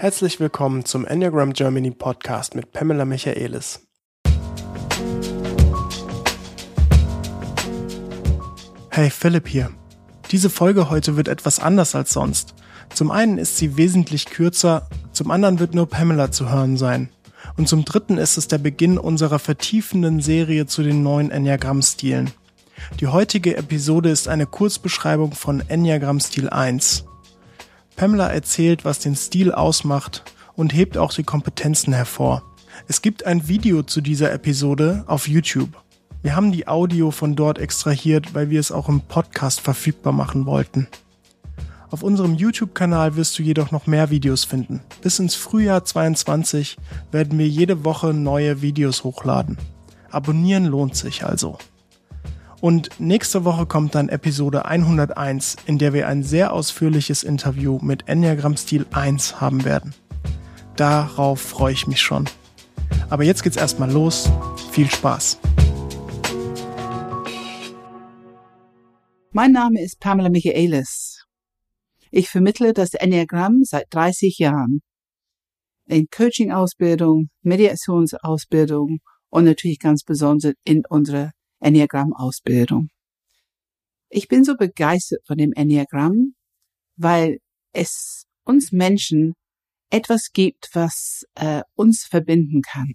Herzlich willkommen zum Enneagram Germany Podcast mit Pamela Michaelis. Hey, Philipp hier. Diese Folge heute wird etwas anders als sonst. Zum einen ist sie wesentlich kürzer, zum anderen wird nur Pamela zu hören sein. Und zum dritten ist es der Beginn unserer vertiefenden Serie zu den neuen Enneagramm-Stilen. Die heutige Episode ist eine Kurzbeschreibung von Enneagramm-Stil 1. Pamela erzählt, was den Stil ausmacht und hebt auch die Kompetenzen hervor. Es gibt ein Video zu dieser Episode auf YouTube. Wir haben die Audio von dort extrahiert, weil wir es auch im Podcast verfügbar machen wollten. Auf unserem YouTube-Kanal wirst du jedoch noch mehr Videos finden. Bis ins Frühjahr 22 werden wir jede Woche neue Videos hochladen. Abonnieren lohnt sich also. Und nächste Woche kommt dann Episode 101, in der wir ein sehr ausführliches Interview mit Enneagram Stil 1 haben werden. Darauf freue ich mich schon. Aber jetzt geht's erstmal los. Viel Spaß. Mein Name ist Pamela Michaelis. Ich vermittle das Enneagramm seit 30 Jahren. In Coaching-Ausbildung, Mediationsausbildung und natürlich ganz besonders in unserer Enneagramm-Ausbildung. Ich bin so begeistert von dem Enneagramm, weil es uns Menschen etwas gibt, was äh, uns verbinden kann.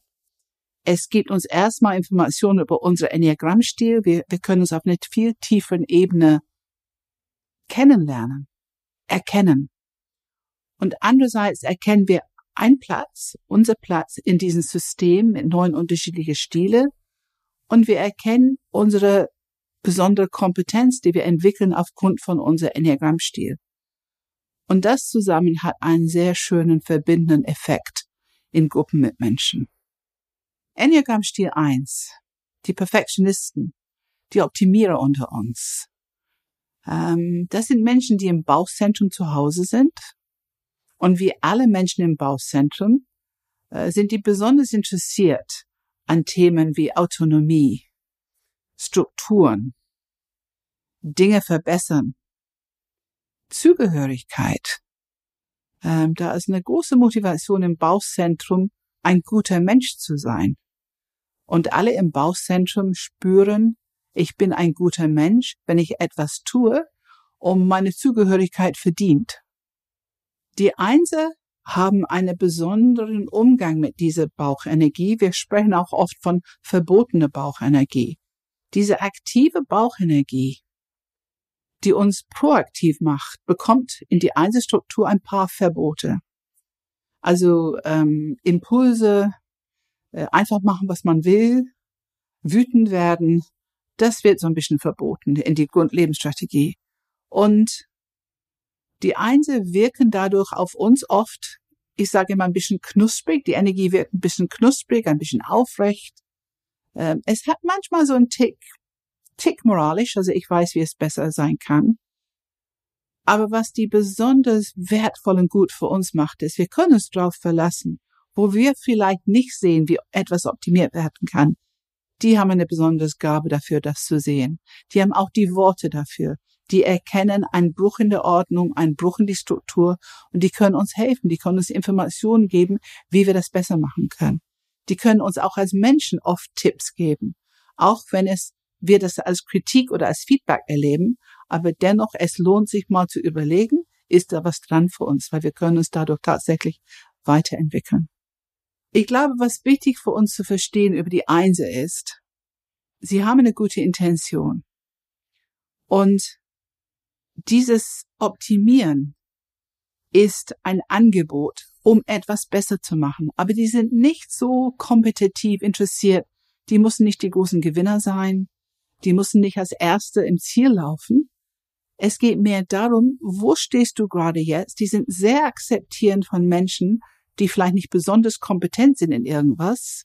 Es gibt uns erstmal Informationen über unser Enneagrammstil. Wir, wir können uns auf einer viel tieferen Ebene kennenlernen, erkennen. Und andererseits erkennen wir einen Platz, unser Platz in diesem System mit neun unterschiedlichen Stile und wir erkennen unsere besondere Kompetenz, die wir entwickeln aufgrund von unserem Enneagrammstil. Und das zusammen hat einen sehr schönen verbindenden Effekt in Gruppen mit Menschen. Enneagrammstil 1. Die Perfektionisten, die Optimierer unter uns. Ähm, das sind Menschen, die im Bauchzentrum zu Hause sind. Und wie alle Menschen im Bauchzentrum äh, sind die besonders interessiert an Themen wie Autonomie, Strukturen, Dinge verbessern, Zugehörigkeit. Ähm, da ist eine große Motivation im Bauchzentrum, ein guter Mensch zu sein. Und alle im Bauchzentrum spüren, ich bin ein guter Mensch, wenn ich etwas tue, um meine Zugehörigkeit verdient. Die Einser haben einen besonderen Umgang mit dieser Bauchenergie. Wir sprechen auch oft von verbotener Bauchenergie. Diese aktive Bauchenergie, die uns proaktiv macht, bekommt in die Einzelstruktur ein paar Verbote. Also ähm, Impulse, äh, einfach machen, was man will, wütend werden, das wird so ein bisschen verboten in die Grundlebensstrategie. Und die Einse wirken dadurch auf uns oft, ich sage immer ein bisschen knusprig, die Energie wird ein bisschen knusprig, ein bisschen aufrecht. Ähm, es hat manchmal so einen Tick, Tick moralisch, also ich weiß, wie es besser sein kann. Aber was die besonders wertvoll und gut für uns macht, ist, wir können uns darauf verlassen, wo wir vielleicht nicht sehen, wie etwas optimiert werden kann. Die haben eine besondere Gabe dafür, das zu sehen. Die haben auch die Worte dafür die erkennen einen Bruch in der Ordnung, einen Bruch in die Struktur und die können uns helfen, die können uns Informationen geben, wie wir das besser machen können. Die können uns auch als Menschen oft Tipps geben, auch wenn es wir das als Kritik oder als Feedback erleben, aber dennoch es lohnt sich mal zu überlegen, ist da was dran für uns, weil wir können uns dadurch tatsächlich weiterentwickeln. Ich glaube, was wichtig für uns zu verstehen über die Einser ist, sie haben eine gute Intention. Und dieses Optimieren ist ein Angebot, um etwas besser zu machen. Aber die sind nicht so kompetitiv interessiert. Die müssen nicht die großen Gewinner sein. Die müssen nicht als Erste im Ziel laufen. Es geht mehr darum, wo stehst du gerade jetzt? Die sind sehr akzeptierend von Menschen, die vielleicht nicht besonders kompetent sind in irgendwas,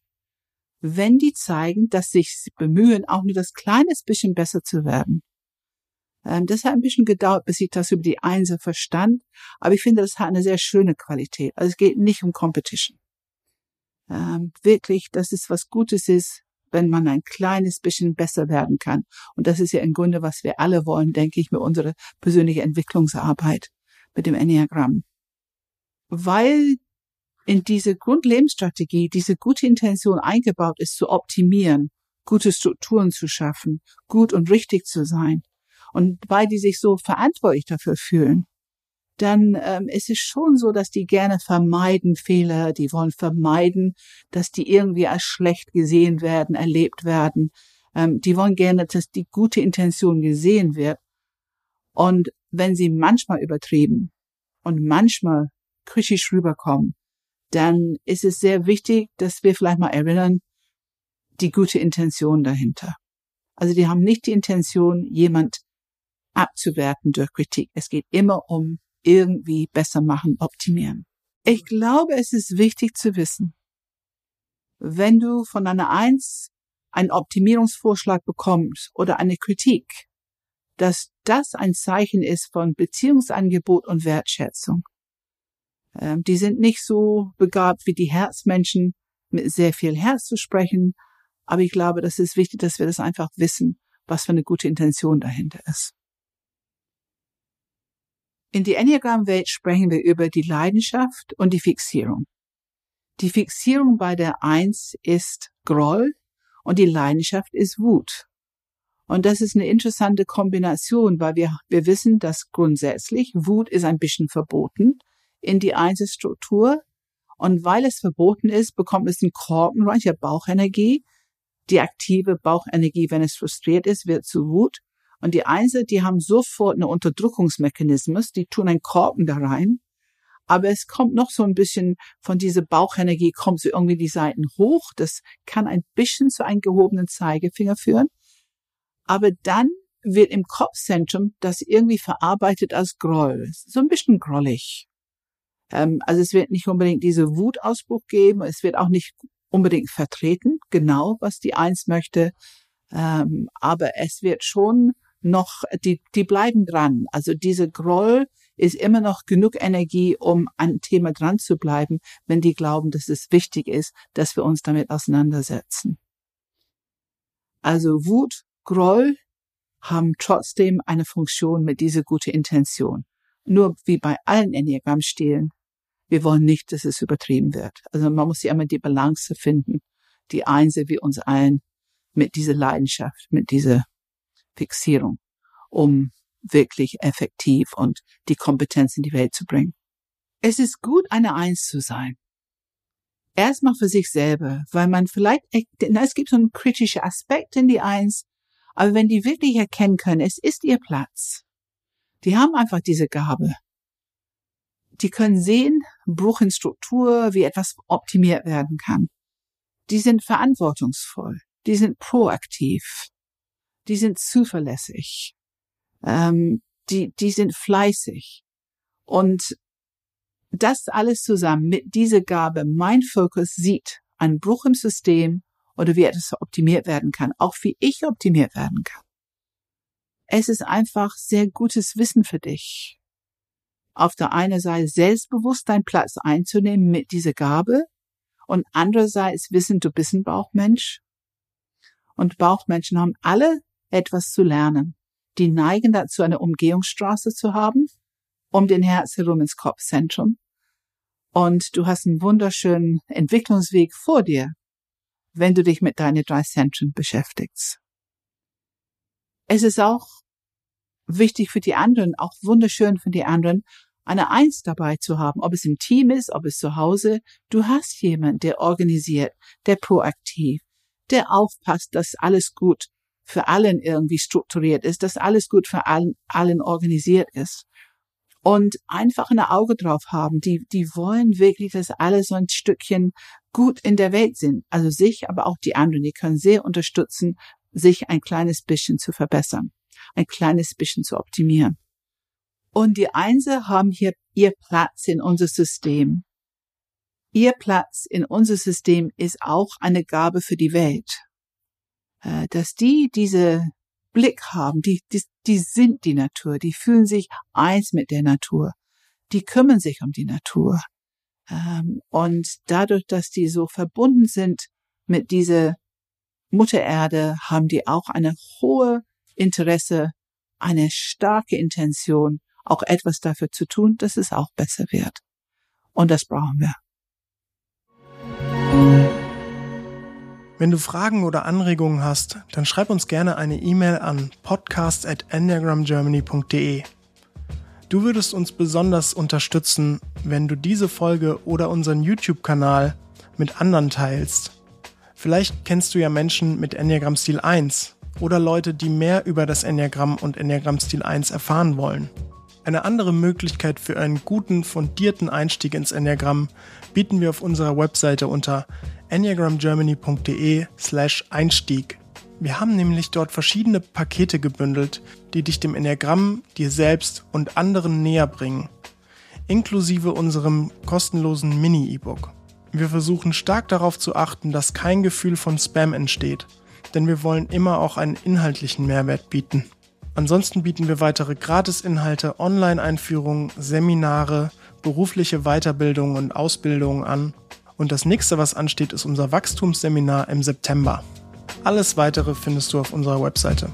wenn die zeigen, dass sich bemühen, auch nur das kleines bisschen besser zu werden. Ähm, das hat ein bisschen gedauert, bis ich das über die Einser verstand. Aber ich finde, das hat eine sehr schöne Qualität. Also es geht nicht um Competition. Ähm, wirklich, dass es was Gutes ist, wenn man ein kleines bisschen besser werden kann. Und das ist ja im Grunde, was wir alle wollen, denke ich, mit unserer persönlichen Entwicklungsarbeit, mit dem Enneagramm. Weil in diese Grundlebensstrategie, diese gute Intention eingebaut ist, zu optimieren, gute Strukturen zu schaffen, gut und richtig zu sein. Und weil die sich so verantwortlich dafür fühlen, dann ähm, ist es schon so, dass die gerne vermeiden Fehler, die wollen vermeiden, dass die irgendwie als schlecht gesehen werden, erlebt werden. Ähm, die wollen gerne, dass die gute Intention gesehen wird. Und wenn sie manchmal übertrieben und manchmal kritisch rüberkommen, dann ist es sehr wichtig, dass wir vielleicht mal erinnern, die gute Intention dahinter. Also die haben nicht die Intention, jemand abzuwerten durch Kritik. Es geht immer um irgendwie besser machen, optimieren. Ich glaube, es ist wichtig zu wissen, wenn du von einer Eins einen Optimierungsvorschlag bekommst oder eine Kritik, dass das ein Zeichen ist von Beziehungsangebot und Wertschätzung. Ähm, die sind nicht so begabt wie die Herzmenschen, mit sehr viel Herz zu sprechen, aber ich glaube, das ist wichtig, dass wir das einfach wissen, was für eine gute Intention dahinter ist. In die Enneagram-Welt sprechen wir über die Leidenschaft und die Fixierung. Die Fixierung bei der Eins ist Groll und die Leidenschaft ist Wut. Und das ist eine interessante Kombination, weil wir, wir wissen, dass grundsätzlich Wut ist ein bisschen verboten in die Einzelstruktur. Und weil es verboten ist, bekommt es einen Korkenreich der Bauchenergie. Die aktive Bauchenergie, wenn es frustriert ist, wird zu Wut. Und die Einser, die haben sofort eine Unterdrückungsmechanismus, die tun einen Korken da rein. Aber es kommt noch so ein bisschen von dieser Bauchenergie, kommt so irgendwie die Seiten hoch. Das kann ein bisschen zu einem gehobenen Zeigefinger führen. Aber dann wird im Kopfzentrum das irgendwie verarbeitet als Groll. So ein bisschen grollig. Ähm, also es wird nicht unbedingt diese Wutausbruch geben. Es wird auch nicht unbedingt vertreten, genau was die Eins möchte. Ähm, aber es wird schon noch, die, die bleiben dran. Also diese Groll ist immer noch genug Energie, um an Thema dran zu bleiben, wenn die glauben, dass es wichtig ist, dass wir uns damit auseinandersetzen. Also Wut, Groll haben trotzdem eine Funktion mit dieser gute Intention. Nur wie bei allen Enneagramm-Stilen, wir wollen nicht, dass es übertrieben wird. Also man muss ja immer die Balance finden, die Einse wie uns allen mit dieser Leidenschaft, mit dieser Fixierung, um wirklich effektiv und die Kompetenz in die Welt zu bringen. Es ist gut, eine Eins zu sein. Erstmal für sich selber, weil man vielleicht, es gibt so einen kritischen Aspekt in die Eins, aber wenn die wirklich erkennen können, es ist ihr Platz. Die haben einfach diese Gabe. Die können sehen, Bruch in Struktur, wie etwas optimiert werden kann. Die sind verantwortungsvoll. Die sind proaktiv die sind zuverlässig, ähm, die, die sind fleißig. Und das alles zusammen mit dieser Gabe, mein Fokus sieht einen Bruch im System oder wie etwas optimiert werden kann, auch wie ich optimiert werden kann. Es ist einfach sehr gutes Wissen für dich. Auf der einen Seite selbstbewusst deinen Platz einzunehmen mit dieser Gabe und andererseits wissen, du bist ein Bauchmensch. Und Bauchmenschen haben alle etwas zu lernen. Die neigen dazu, eine Umgehungsstraße zu haben, um den Herz herum ins Kopfzentrum. Und du hast einen wunderschönen Entwicklungsweg vor dir, wenn du dich mit deinen drei Zentren beschäftigst. Es ist auch wichtig für die anderen, auch wunderschön für die anderen, eine Eins dabei zu haben, ob es im Team ist, ob es zu Hause. Du hast jemanden, der organisiert, der proaktiv, der aufpasst, dass alles gut für allen irgendwie strukturiert ist, dass alles gut für allen, allen organisiert ist. Und einfach ein Auge drauf haben. Die, die wollen wirklich, dass alle so ein Stückchen gut in der Welt sind. Also sich, aber auch die anderen. Die können sehr unterstützen, sich ein kleines bisschen zu verbessern. Ein kleines bisschen zu optimieren. Und die Einser haben hier ihr Platz in unser System. Ihr Platz in unser System ist auch eine Gabe für die Welt. Äh, dass die diese Blick haben, die, die, die sind die Natur, die fühlen sich eins mit der Natur, die kümmern sich um die Natur. Ähm, und dadurch, dass die so verbunden sind mit dieser Mutter Erde, haben die auch eine hohe Interesse, eine starke Intention, auch etwas dafür zu tun, dass es auch besser wird. Und das brauchen wir. Wenn du Fragen oder Anregungen hast, dann schreib uns gerne eine E-Mail an podcast@enneagramgermany.de. Du würdest uns besonders unterstützen, wenn du diese Folge oder unseren YouTube-Kanal mit anderen teilst. Vielleicht kennst du ja Menschen mit Enneagram Stil 1 oder Leute, die mehr über das Enneagramm und Enneagram Stil 1 erfahren wollen. Eine andere Möglichkeit für einen guten, fundierten Einstieg ins Enneagramm bieten wir auf unserer Webseite unter enneagramgermany.de slash Einstieg. Wir haben nämlich dort verschiedene Pakete gebündelt, die dich dem Enneagramm, dir selbst und anderen näher bringen, inklusive unserem kostenlosen Mini-E-Book. Wir versuchen stark darauf zu achten, dass kein Gefühl von Spam entsteht, denn wir wollen immer auch einen inhaltlichen Mehrwert bieten. Ansonsten bieten wir weitere Gratis-Inhalte, Online-Einführungen, Seminare, berufliche Weiterbildungen und Ausbildungen an. Und das nächste, was ansteht, ist unser Wachstumsseminar im September. Alles weitere findest du auf unserer Webseite.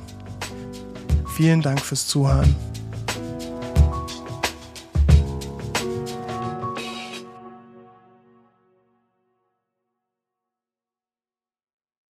Vielen Dank fürs Zuhören.